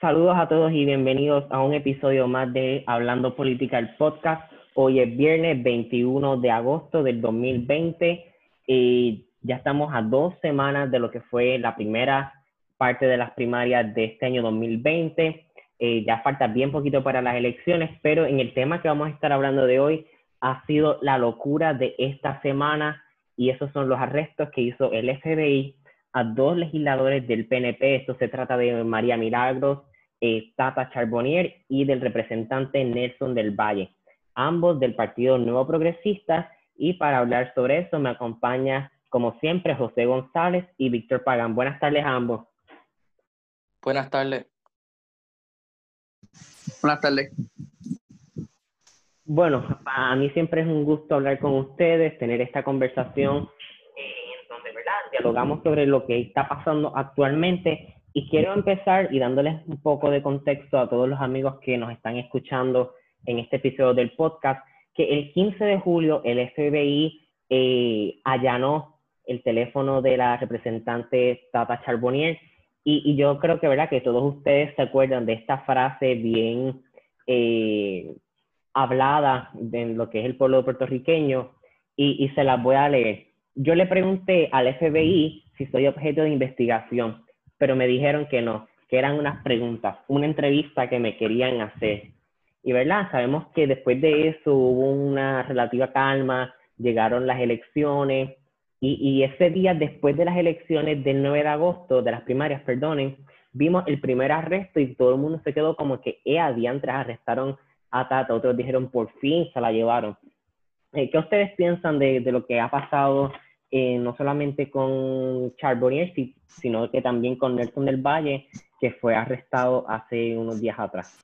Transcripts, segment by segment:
Saludos a todos y bienvenidos a un episodio más de Hablando Política, el podcast. Hoy es viernes 21 de agosto del 2020 y ya estamos a dos semanas de lo que fue la primera parte de las primarias de este año 2020. Eh, ya falta bien poquito para las elecciones, pero en el tema que vamos a estar hablando de hoy ha sido la locura de esta semana y esos son los arrestos que hizo el FBI a dos legisladores del PNP. Esto se trata de María Milagros, eh, Tata Charbonnier y del representante Nelson del Valle, ambos del Partido Nuevo Progresista. Y para hablar sobre eso me acompaña, como siempre, José González y Víctor Pagan. Buenas tardes a ambos. Buenas tardes. Buenas tardes. Bueno, a mí siempre es un gusto hablar con ustedes, tener esta conversación dialogamos sobre lo que está pasando actualmente y quiero empezar y dándoles un poco de contexto a todos los amigos que nos están escuchando en este episodio del podcast, que el 15 de julio el FBI eh, allanó el teléfono de la representante Tata Charbonnier. Y, yo creo que, ¿verdad? que todos ustedes se acuerdan de esta frase bien eh, hablada en lo que es el pueblo puertorriqueño y, y se las voy a leer. Yo le pregunté al FBI si soy objeto de investigación, pero me dijeron que no, que eran unas preguntas, una entrevista que me querían hacer. Y verdad, sabemos que después de eso hubo una relativa calma, llegaron las elecciones, y, ese día después de las elecciones del 9 de agosto, de las primarias, perdonen, vimos el primer arresto y todo el mundo se quedó como que, eh, diantres, arrestaron a Tata, otros dijeron, por fin se la llevaron. Eh, ¿Qué ustedes piensan de, de, lo que ha pasado eh, no solamente con Charbonnier, sino que también con Nelson del Valle, que fue arrestado hace unos días atrás.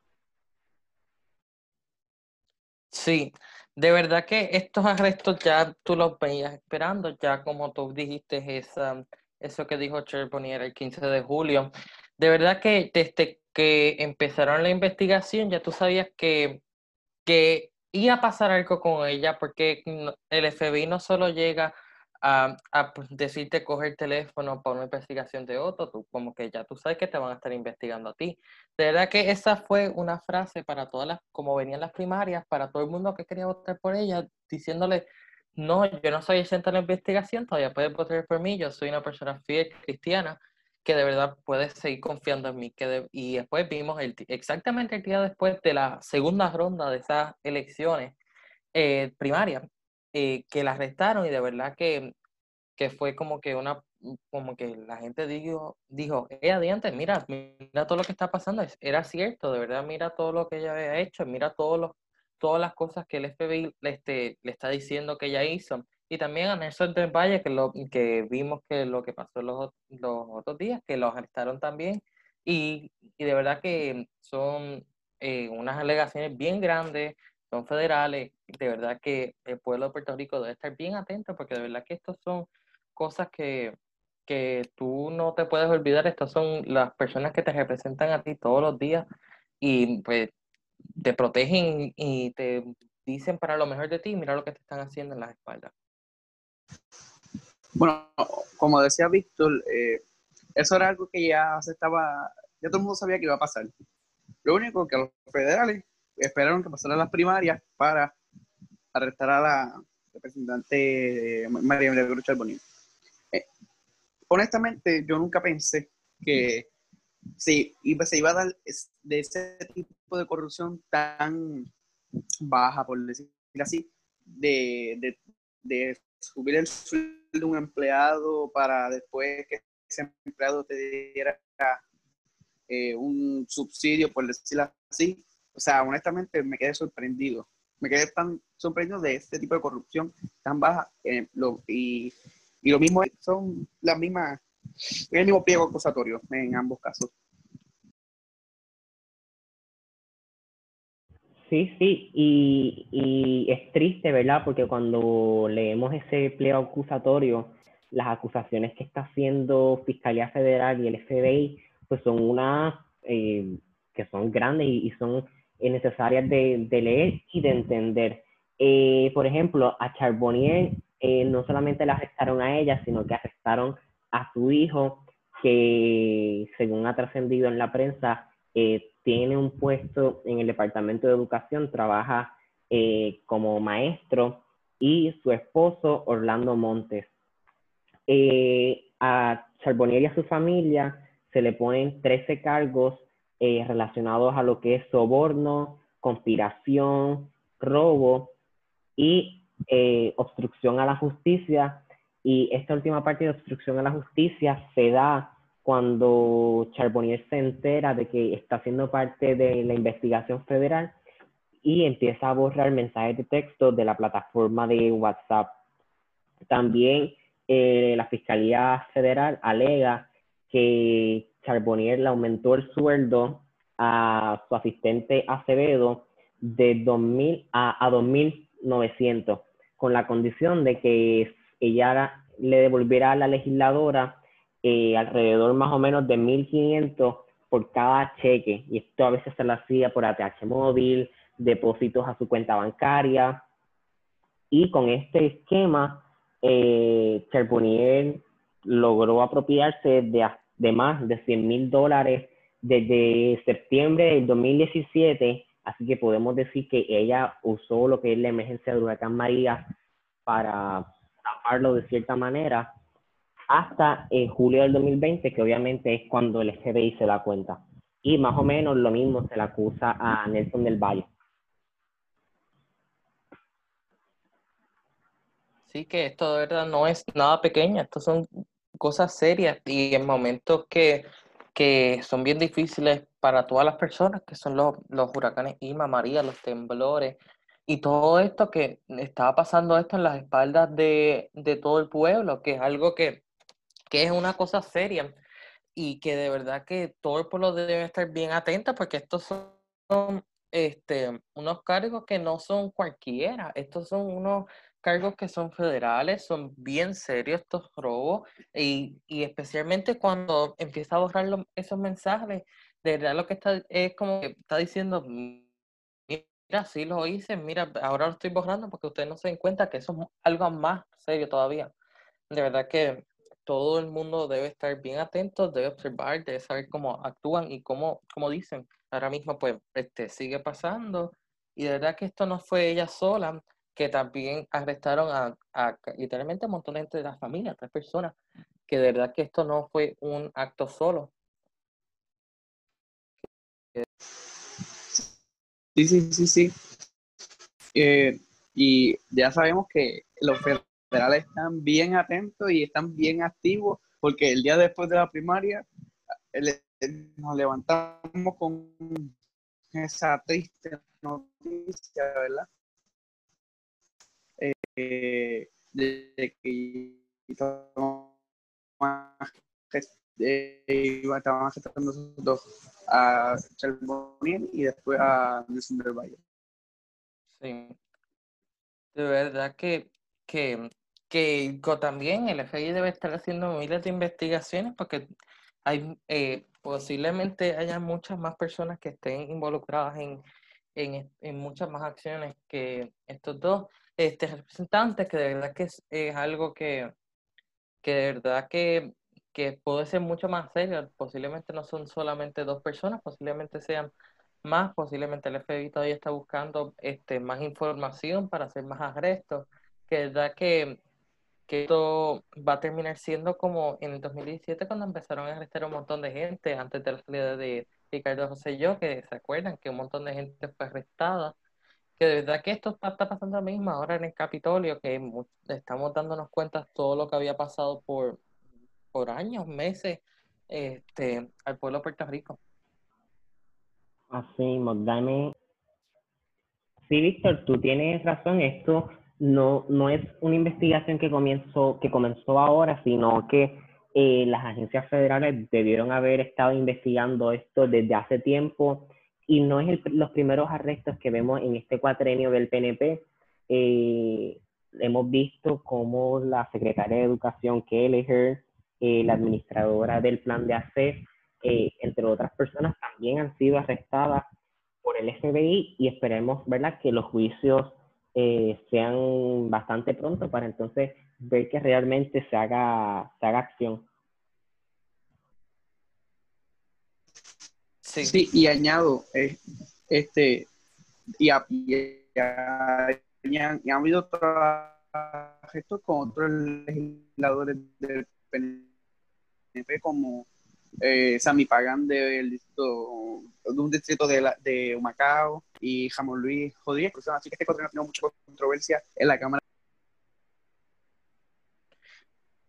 Sí, de verdad que estos arrestos ya tú los veías esperando, ya como tú dijiste, esa, eso que dijo Charbonnier el 15 de julio. De verdad que desde que empezaron la investigación ya tú sabías que, que iba a pasar algo con ella, porque el FBI no solo llega a, a pues, decirte coger el teléfono para una investigación de otro, tú como que ya tú sabes que te van a estar investigando a ti. De verdad que esa fue una frase para todas las, como venían las primarias, para todo el mundo que quería votar por ella, diciéndole, no, yo no soy exento de la investigación, todavía puedes votar por mí, yo soy una persona fiel cristiana que de verdad puedes seguir confiando en mí. Que y después vimos el, exactamente el día después de la segunda ronda de esas elecciones eh, primarias, eh, que la arrestaron y de verdad que, que fue como que una como que la gente dijo, dijo, eh, adiante, mira, mira todo lo que está pasando, era cierto, de verdad, mira todo lo que ella había hecho, mira todos los, todas las cosas que el FBI le, este, le está diciendo que ella hizo. Y también a Nelson del Valle, que, lo, que vimos que lo que pasó los, los otros días, que los arrestaron también. Y, y de verdad que son eh, unas alegaciones bien grandes, son federales, de verdad que el pueblo de Puerto Rico debe estar bien atento porque de verdad que estos son cosas que, que tú no te puedes olvidar, estas son las personas que te representan a ti todos los días y pues te protegen y te dicen para lo mejor de ti, mira lo que te están haciendo en las espaldas. Bueno, como decía Víctor, eh, eso era algo que ya se estaba, ya todo el mundo sabía que iba a pasar. Lo único que los federales esperaron que pasaran las primarias para arrestar a la representante María Milagro Charbonnier. Eh, honestamente, yo nunca pensé que se iba, se iba a dar de ese tipo de corrupción tan baja, por decirlo así, de, de, subir el sueldo de un empleado para después que ese empleado te diera eh, un subsidio, por decirlo así, o sea, honestamente me quedé sorprendido. Me quedé tan sorprendido de este tipo de corrupción tan baja. Eh, y, lo mismo son las mismas, el mismo pliego acusatorio en ambos casos. Sí, sí, y, y, es triste, ¿verdad? Porque cuando leemos ese pliego acusatorio, las acusaciones que está haciendo Fiscalía Federal y el FBI, pues son unas eh, que son grandes y, y son necesarias de, de, leer y de entender. Eh, por ejemplo, a Charbonnier eh, no solamente la arrestaron a ella, sino que arrestaron a su hijo, que según ha trascendido en la prensa, eh, tiene un puesto en el Departamento de Educación, trabaja eh, como maestro y su esposo Orlando Montes. Eh, a Charbonnier y a su familia se le ponen 13 cargos relacionados a lo que es soborno, conspiración, robo y obstrucción a la justicia. Y esta última parte de obstrucción a la justicia se da cuando Charbonnier se entera de que está siendo parte de la investigación federal y empieza a borrar mensajes de texto de la plataforma de WhatsApp. También eh, la Fiscalía Federal alega que Charbonnier le aumentó el sueldo a su asistente Acevedo de 2.000 a, a 2.900, con la condición de que ella le devolviera a la legisladora eh, alrededor más o menos de 1.500 por cada cheque. Y esto a veces se lo hacía por ATH móvil, depósitos a su cuenta bancaria. Y con este esquema, eh, Charbonnier logró apropiarse de, de más de 100 mil dólares desde septiembre del 2017. Así que podemos decir que ella usó lo que es la emergencia de huracán María para taparlo de cierta manera hasta en julio del 2020, que obviamente es cuando el FBI se da cuenta. Y más o menos lo mismo se le acusa a Nelson del Valle. Sí, que esto de verdad no es nada pequeño, esto son cosas serias y en momentos que, que son bien difíciles para todas las personas, que son los, los huracanes Irma, María, los temblores, y todo esto que estaba pasando esto en las espaldas de, de todo el pueblo, que es algo que que es una cosa seria y que de verdad que todo el pueblo debe estar bien atento porque estos son este, unos cargos que no son cualquiera, estos son unos cargos que son federales, son bien serios estos robos y, y especialmente cuando empieza a borrar esos mensajes, de verdad lo que está es como que está diciendo, mira, sí lo hice, mira, ahora lo estoy borrando porque ustedes no se den cuenta que eso es algo más serio todavía. De verdad que todo el mundo debe estar bien atento, debe observar, debe saber cómo actúan y cómo, cómo dicen. Ahora mismo, pues, este, sigue pasando. Y de verdad que esto no fue ella sola, que también arrestaron a, a literalmente un montón de gente de la familia, tres personas, que de verdad que esto no fue un acto solo. Sí, sí, sí, sí. Eh, y ya sabemos que los están bien atentos y están bien activos, porque el día después de la primaria nos levantamos con esa triste noticia, ¿verdad? Eh, de que estaban gestando dos a Charbonnier y después a Nelson del Valle. Sí. De verdad que, que que también el FBI debe estar haciendo miles de investigaciones porque hay eh, posiblemente haya muchas más personas que estén involucradas en, en, en, muchas más acciones que estos dos este, representantes, que de verdad que es, algo que, que de verdad que, que puede ser mucho más serio. Posiblemente no son solamente dos personas, posiblemente sean más, posiblemente el FBI todavía está buscando este, más información para hacer más arrestos, que de verdad que que esto va a terminar siendo como en el 2017 cuando empezaron a arrestar un montón de gente antes de la salida de Ricardo José y yo, que se acuerdan que un montón de gente fue arrestada, que de verdad que esto está, pasando lo mismo ahora en el Capitolio, que estamos dándonos cuenta todo lo que había pasado por, por años, meses, este, al pueblo de Puerto Rico. Así, dame. Sí, Víctor, tú tienes razón, esto no, no es una investigación que, comenzó, que comenzó ahora, sino que eh, las agencias federales debieron haber estado investigando esto desde hace tiempo y no es los primeros arrestos que vemos en este cuatrenio del PNP. Eh, hemos visto cómo la secretaria de Educación, Kelleher, eh, la administradora del plan de ACEF, entre otras personas, también han sido arrestadas por el FBI y esperemos ¿verdad? que los juicios eh, sean bastante pronto para entonces ver que realmente se haga, se haga acción. Sí, y añado, eh, este, y, y, han, habido otros gestos con otros legisladores del PNP como eh, Sami Pagan del distrito, de un distrito de, la, de Humacao y Jamón Luis Rodríguez, así que este cuatro ha tenido mucha controversia en la Cámara.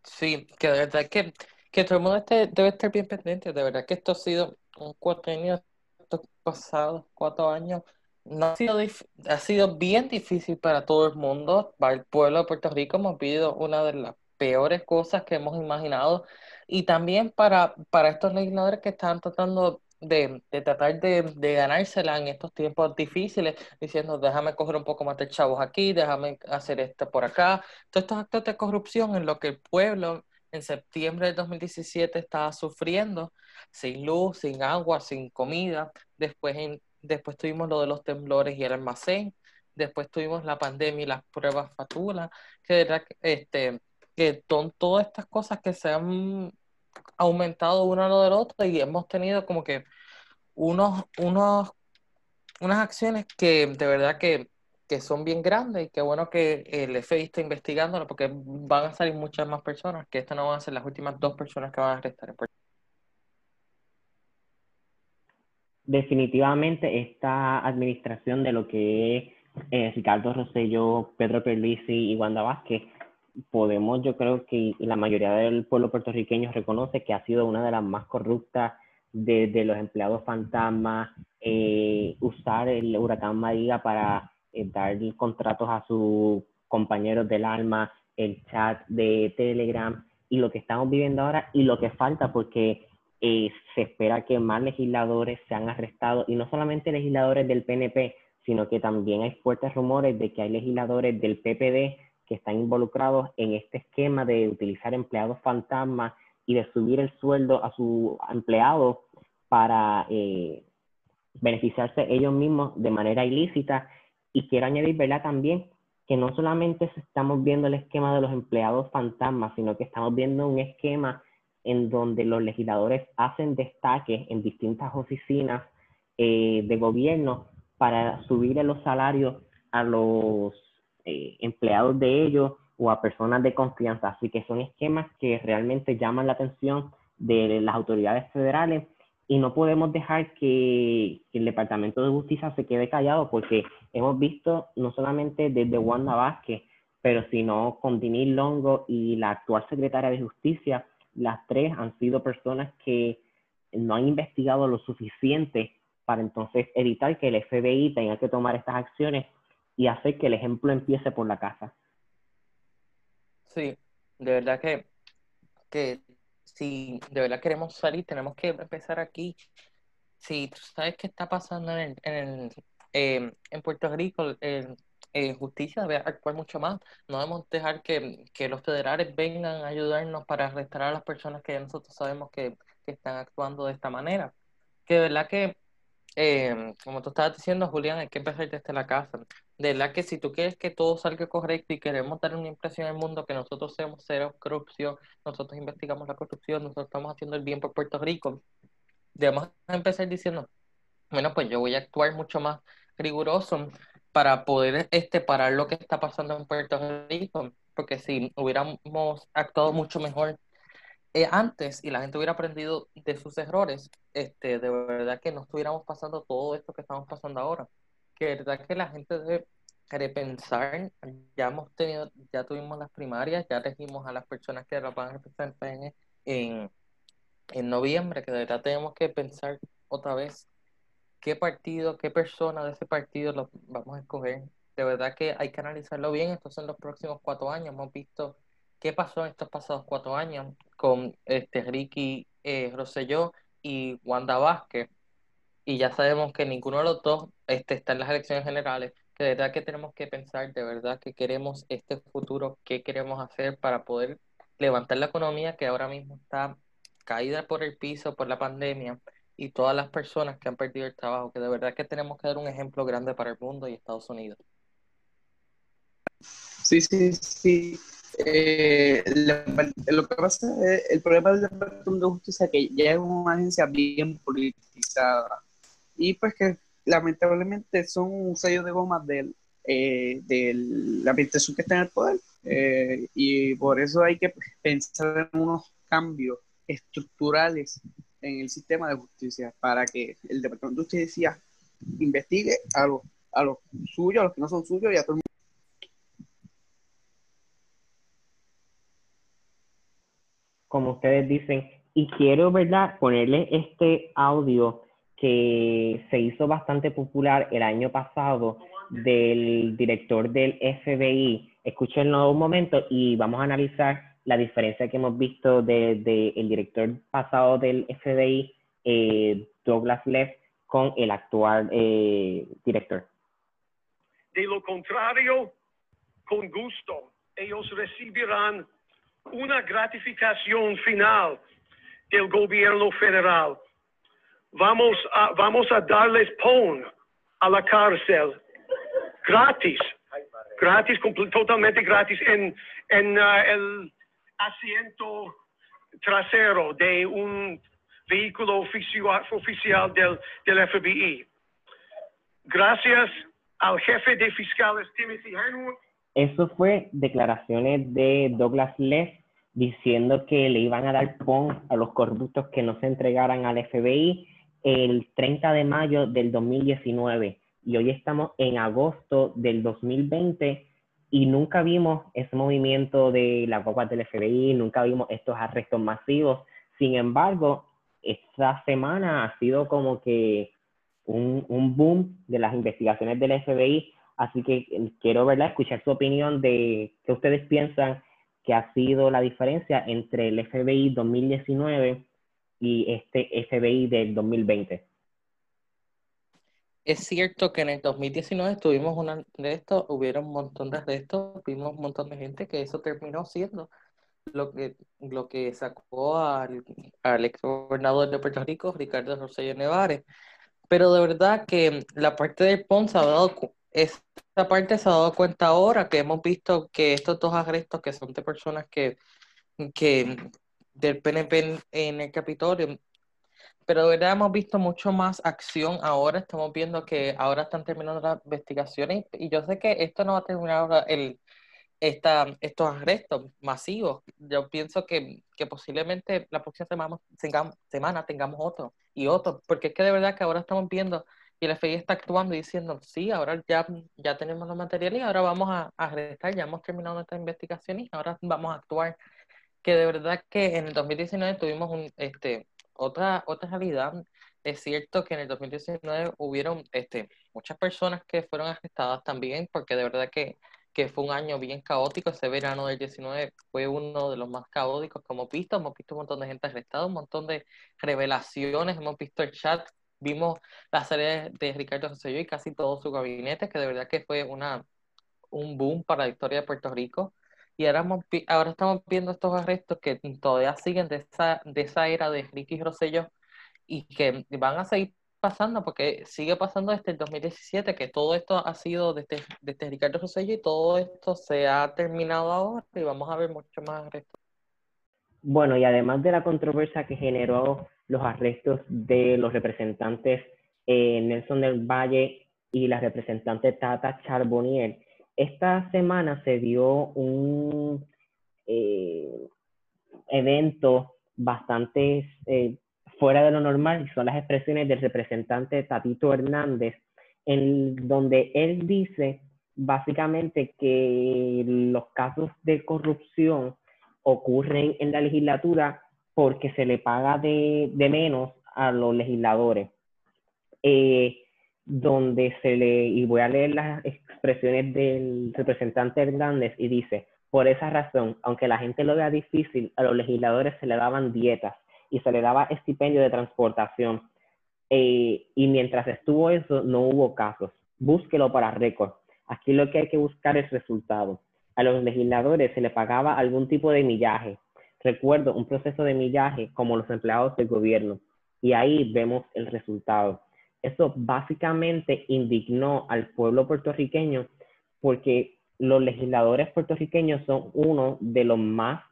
Sí, que de verdad que, que todo el mundo debe estar bien pendiente, de verdad que esto ha sido un cuatrenio, estos pasados cuatro años, no ha sido, ha sido bien difícil para todo el mundo, para el pueblo de Puerto Rico hemos vivido una de las peores cosas que hemos imaginado y también para, para estos legisladores que están tratando de, tratar de, ganársela en estos tiempos difíciles, diciendo déjame coger un poco más de chavos aquí, déjame hacer esto por acá. Todos estos actos de corrupción en lo que el pueblo en septiembre de 2017 estaba sufriendo, sin luz, sin agua, sin comida. Después, después tuvimos lo de los temblores y el almacén. Después tuvimos la pandemia y las pruebas fatulas, que, este, que son todas estas cosas que se han aumentado uno a lo del otro y hemos tenido como que unos, unos, unas acciones que de verdad que, que son bien grandes y que bueno que el FBI está investigándolo porque van a salir muchas más personas, que estas no van a ser las últimas dos personas que van a arrestar en Definitivamente esta administración de lo que es eh, Ricardo Rosselló, Pedro Perlisi y Wanda Vázquez podemos, yo creo que la mayoría del pueblo puertorriqueño reconoce que ha sido una de las más corruptas de, los empleados fantasmas, eh, usar el huracán María para eh, dar contratos a sus compañeros del alma, el chat de Telegram y lo que estamos viviendo ahora y lo que falta porque eh, se espera que más legisladores sean arrestados y no solamente legisladores del PNP, sino que también hay fuertes rumores de que hay legisladores del PPD que están involucrados en este esquema de utilizar empleados fantasmas y de subir el sueldo a sus empleados para eh, beneficiarse ellos mismos de manera ilícita. Y quiero añadir, ¿verdad? También que no solamente estamos viendo el esquema de los empleados fantasmas, sino que estamos viendo un esquema en donde los legisladores hacen destaques en distintas oficinas eh, de gobierno para subir los salarios a los eh, empleados de ellos o a personas de confianza. Así que son esquemas que realmente llaman la atención de las autoridades federales y no podemos dejar que, el Departamento de Justicia se quede callado porque hemos visto no solamente desde Wanda Vázquez, pero sino con Dinil Longo y la actual secretaria de Justicia, las tres han sido personas que no han investigado lo suficiente para entonces evitar que el FBI tenga que tomar estas acciones y hacer que el ejemplo empiece por la casa. Sí, de verdad que, que si de verdad queremos salir, tenemos que empezar aquí. Si tú sabes qué está pasando en, en, em, en Puerto Rico, en, justicia debe actuar mucho más. No debemos dejar que, que, los federales vengan a ayudarnos para arrestar a las personas que nosotros sabemos que, que están actuando de esta manera. Que de verdad que eh, como tú estabas diciendo, Julián, hay que empezar desde la casa. De verdad que si tú quieres que todo salga correcto y queremos dar una impresión al mundo que nosotros somos cero corrupción, nosotros investigamos la corrupción, nosotros estamos haciendo el bien por Puerto Rico, debemos empezar diciendo, bueno, pues yo voy a actuar mucho más riguroso para poder este, parar lo que está pasando en Puerto Rico, porque si hubiéramos actuado mucho mejor eh, antes y la gente hubiera aprendido de sus errores, este, de verdad que no estuviéramos pasando todo esto que estamos pasando ahora. Que verdad que la gente debe repensar, ya hemos tenido, ya tuvimos las primarias, ya elegimos a las personas que las van a representar en, en, en noviembre, que de verdad tenemos que pensar otra vez qué partido, qué persona de ese partido lo vamos a escoger. De verdad que hay que analizarlo bien, estos son los próximos cuatro años, hemos visto qué pasó en estos pasados cuatro años con este Ricky eh, Rosselló y Wanda Vázquez. Y ya sabemos que ninguno de los dos este, está en las elecciones generales. Que de verdad que tenemos que pensar de verdad que queremos este futuro, qué queremos hacer para poder levantar la economía que ahora mismo está caída por el piso por la pandemia y todas las personas que han perdido el trabajo, que de verdad que tenemos que dar un ejemplo grande para el mundo y Estados Unidos. Sí, sí, sí. Eh, lo que pasa es, el problema del Departamento de Justicia es que ya es una agencia bien politizada y pues que lamentablemente son un sello de goma del, eh, de la administración que está en el poder eh, y por eso hay que pensar en unos cambios estructurales en el sistema de justicia para que el Departamento de Justicia investigue a los, a los suyos, a los que no son suyos y a todo el mundo. Como ustedes dicen, y quiero, ¿verdad?, ponerle este audio que se hizo bastante popular el año pasado del director del FBI. Escúchenlo un momento y vamos a analizar la diferencia que hemos visto del de, el director pasado del FBI, eh, Douglas Leff, con el actual eh, director. De lo contrario, con gusto, ellos recibirán una gratificación final del gobierno federal. Vamos a, vamos a darles PON a la cárcel gratis, gratis, totalmente gratis en, en uh, el asiento trasero de un vehículo oficial, del, del FBI. Gracias al jefe de fiscales Timothy Henwood. Eso fue declaraciones de Douglas Leff diciendo que le iban a dar PON a los corruptos que no se entregaran al FBI el 30 de mayo del 2019 y hoy estamos en agosto del 2020 y nunca vimos ese movimiento de la guagua del FBI, nunca vimos estos arrestos masivos. Sin embargo, esta semana ha sido como que un, un boom de las investigaciones del FBI, así que quiero ¿verdad? escuchar su opinión de qué ustedes piensan que ha sido la diferencia entre el FBI 2019 y este FBI del 2020 es cierto que en el 2019 tuvimos una de estos, hubieron un montón de estos, vimos un montón de gente que eso terminó siendo lo que, lo que sacó al, al ex gobernador de Puerto Rico, Ricardo Rosselló Nevares. Pero de verdad que la parte del PON se ha dado, esta parte se ha dado cuenta ahora que hemos visto que estos dos arrestos que son de personas que, que del PNP en el Capitolio pero de verdad hemos visto mucho más acción ahora. Estamos viendo que ahora están terminando las investigaciones y yo sé que esto no va a terminar ahora el, esta, estos arrestos masivos. Yo pienso que, que posiblemente la próxima semana semana tengamos otro y otro, porque es que de verdad que ahora estamos viendo y el FBI está actuando y diciendo, sí, ahora ya, ya tenemos los materiales y ahora vamos a, arrestar, ya hemos terminado nuestra investigación y ahora vamos a actuar. Que de verdad que en el 2019 tuvimos un, este, otra, otra realidad, es cierto que en el 2019 hubieron este, muchas personas que fueron arrestadas también, porque de verdad que, que fue un año bien caótico. Ese verano del 19 fue uno de los más caóticos que hemos visto. Hemos visto un montón de gente arrestada, un montón de revelaciones, hemos visto el chat, vimos la serie de Ricardo Rosselló y casi todo su gabinete, que de verdad que fue una, un boom para la historia de Puerto Rico. Y ahora, estamos viendo estos arrestos que todavía siguen de esa, de esa era de Ricky Rosselló y que van a seguir pasando porque sigue pasando desde el 2017 que todo esto ha sido desde, desde Ricardo Rosselló y todo esto se ha terminado ahora y vamos a ver mucho más arrestos. Bueno, y además de la controversia que generó los arrestos de los representantes eh, Nelson del Valle y la representante Tata Charbonnier, esta semana se dio un eh, evento bastante eh, fuera de lo normal, son las expresiones del representante Tatito Hernández, en donde él dice básicamente que los casos de corrupción ocurren en la legislatura porque se le paga de, menos a los legisladores. Eh, donde se le, y voy a leer las expresiones del representante Hernández y dice, por esa razón, aunque la gente lo vea difícil, a los legisladores se le daban dietas y se le daba estipendio de transportación. Eh, y mientras estuvo eso, no hubo casos. Búsquelo para récord. Aquí lo que hay que buscar es resultado. A los legisladores se le pagaba algún tipo de millaje. Recuerdo un proceso de millaje como los empleados del gobierno. Y ahí vemos el resultado. Eso básicamente indignó al pueblo puertorriqueño porque los legisladores puertorriqueños son uno de los más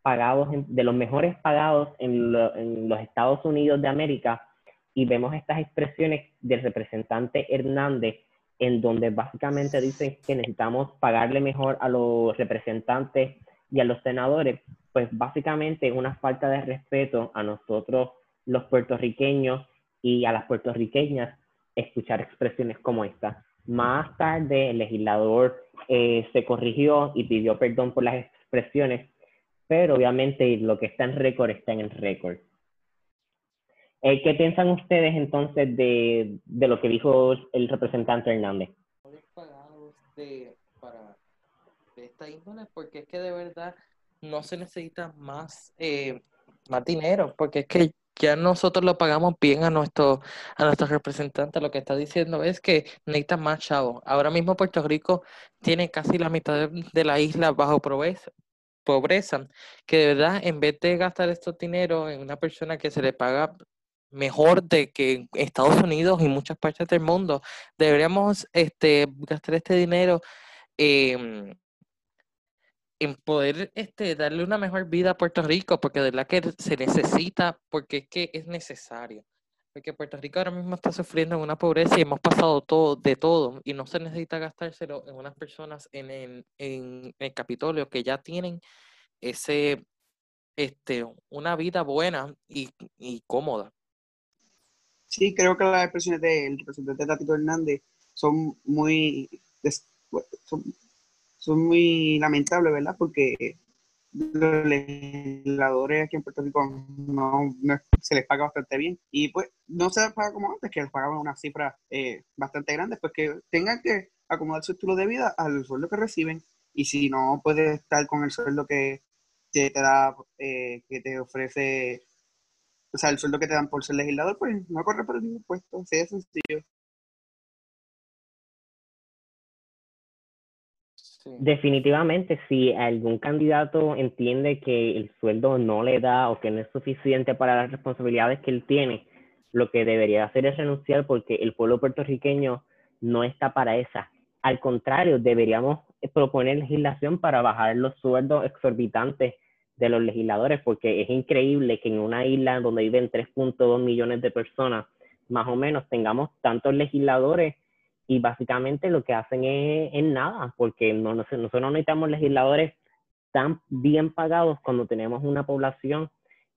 pagados, de los mejores pagados en, en los Estados Unidos de América y vemos estas expresiones del representante Hernández en donde básicamente dicen que necesitamos pagarle mejor a los representantes y a los senadores, pues básicamente una falta de respeto a nosotros los puertorriqueños y a las puertorriqueñas escuchar expresiones como esta. Más tarde el legislador eh, se corrigió y pidió perdón por las expresiones, pero obviamente lo que está en récord está en el récord. Eh, ¿Qué piensan ustedes entonces de, de, lo que dijo el representante Hernández? De, para esta índole, porque es que de verdad no se necesita más, eh, más dinero, porque es que ya nosotros lo pagamos bien a, nuestro, a nuestros representantes. Lo que está diciendo es que necesita más chavos. Ahora mismo Puerto Rico tiene casi la mitad de, la isla bajo pobreza, pobreza, que de verdad en vez de gastar estos dinero en una persona que se le paga mejor de que Estados Unidos y muchas partes del mundo, deberíamos este, gastar este dinero en poder este, darle una mejor vida a Puerto Rico, porque de verdad que se necesita, porque es que es necesario. Porque Puerto Rico ahora mismo está sufriendo en una pobreza y hemos pasado todo, de todo, y no se necesita gastárselo en unas personas en, en, en el Capitolio que ya tienen ese, este, una vida buena y, cómoda. Sí, creo que las expresiones del representante Tatito Hernández son muy, son muy lamentables, ¿verdad? Porque los legisladores aquí en Puerto Rico no, se les paga bastante bien y pues no se les paga como antes, que les pagaban una cifra eh, bastante grande, pues que tengan que acomodar su estilo de vida al sueldo que reciben y si no puedes estar con el sueldo que te, da, eh, que te ofrece, o sea, el sueldo que te dan por ser legislador, pues no corre por el mismo puesto, así de sencillo. Definitivamente, si algún candidato entiende que el sueldo no le da o que no es suficiente para las responsabilidades que él tiene, lo que debería hacer es renunciar porque el pueblo puertorriqueño no está para esa. Al contrario, deberíamos proponer legislación para bajar los sueldos exorbitantes de los legisladores, porque es increíble que en una isla donde viven 3.2 millones de personas, más o menos, tengamos tantos legisladores y básicamente lo que hacen es, nada, porque no, nosotros no necesitamos legisladores tan bien pagados cuando tenemos una población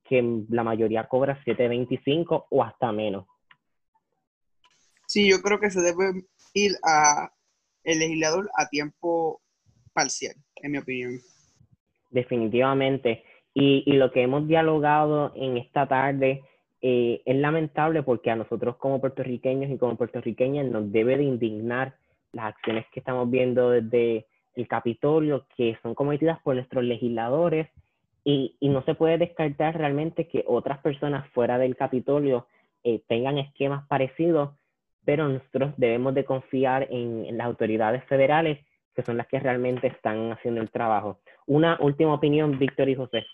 que la mayoría cobra 7.25 o hasta menos. Sí, yo creo que se debe ir a el legislador a tiempo parcial, en mi opinión. Definitivamente. Y, y lo que hemos dialogado en esta tarde eh, es lamentable porque a nosotros como puertorriqueños y como puertorriqueñas nos debe de indignar las acciones que estamos viendo desde el Capitolio, que son cometidas por nuestros legisladores, y, y no se puede descartar realmente que otras personas fuera del Capitolio eh, tengan esquemas parecidos, pero nosotros debemos de confiar en, en las autoridades federales, que son las que realmente están haciendo el trabajo. Una última opinión, Víctor y José.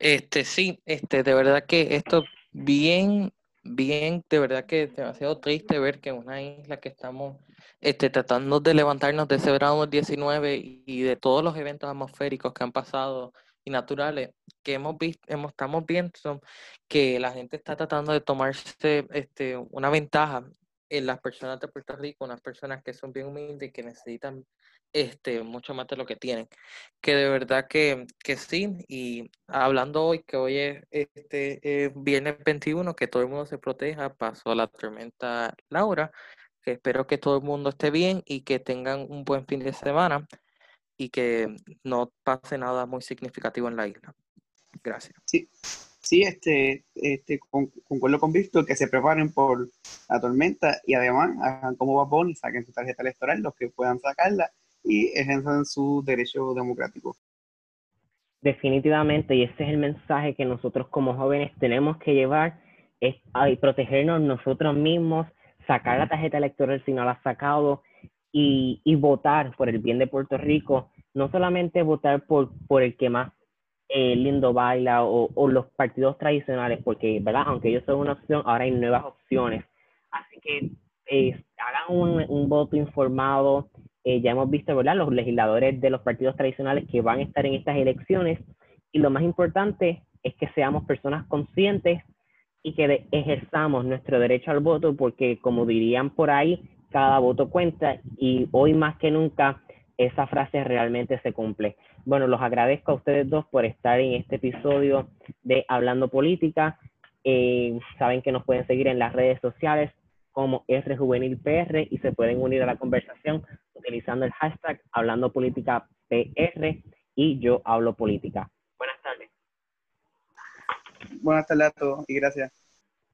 Este, sí, este, de verdad que esto bien, bien, de verdad que demasiado triste ver que una isla que estamos este, tratando de levantarnos de ese verano 19 y de todos los eventos atmosféricos que han pasado y naturales que hemos visto, hemos, estamos viendo que la gente está tratando de tomarse este, una ventaja en las personas de Puerto Rico, unas personas que son bien humildes y que necesitan este, mucho más de lo que tienen. Que de verdad que, que sí, y hablando hoy, que hoy es este, viernes 21, que todo el mundo se proteja, pasó la tormenta Laura, que espero que todo el mundo esté bien y que tengan un buen fin de semana y que no pase nada muy significativo en la isla. Gracias. Sí, sí este, este, concuerdo con Víctor que se preparen por la tormenta y además hagan como va y saquen su tarjeta electoral, los que puedan sacarla y ejerzan su derecho democrático. Definitivamente, y ese es el mensaje que nosotros como jóvenes tenemos que llevar, es protegernos nosotros mismos, sacar la tarjeta electoral si no la has sacado y, y votar por el bien de Puerto Rico, no solamente votar por, por el que más eh, lindo baila o, o, los partidos tradicionales, porque, ¿verdad? Aunque ellos son una opción, ahora hay nuevas opciones. Así que eh, hagan un, un voto informado, eh, ya hemos visto, ¿verdad? Los legisladores de los partidos tradicionales que van a estar en estas elecciones y lo más importante es que seamos personas conscientes y que ejerzamos nuestro derecho al voto porque como dirían por ahí, cada voto cuenta y hoy más que nunca esa frase realmente se cumple. Bueno, los agradezco a ustedes dos por estar en este episodio de Hablando Política. Eh, saben que nos pueden seguir en las redes sociales como PR y se pueden unir a la conversación utilizando el hashtag Hablando Política PR y yo hablo política. Buenas tardes. Buenas tardes a todos y gracias.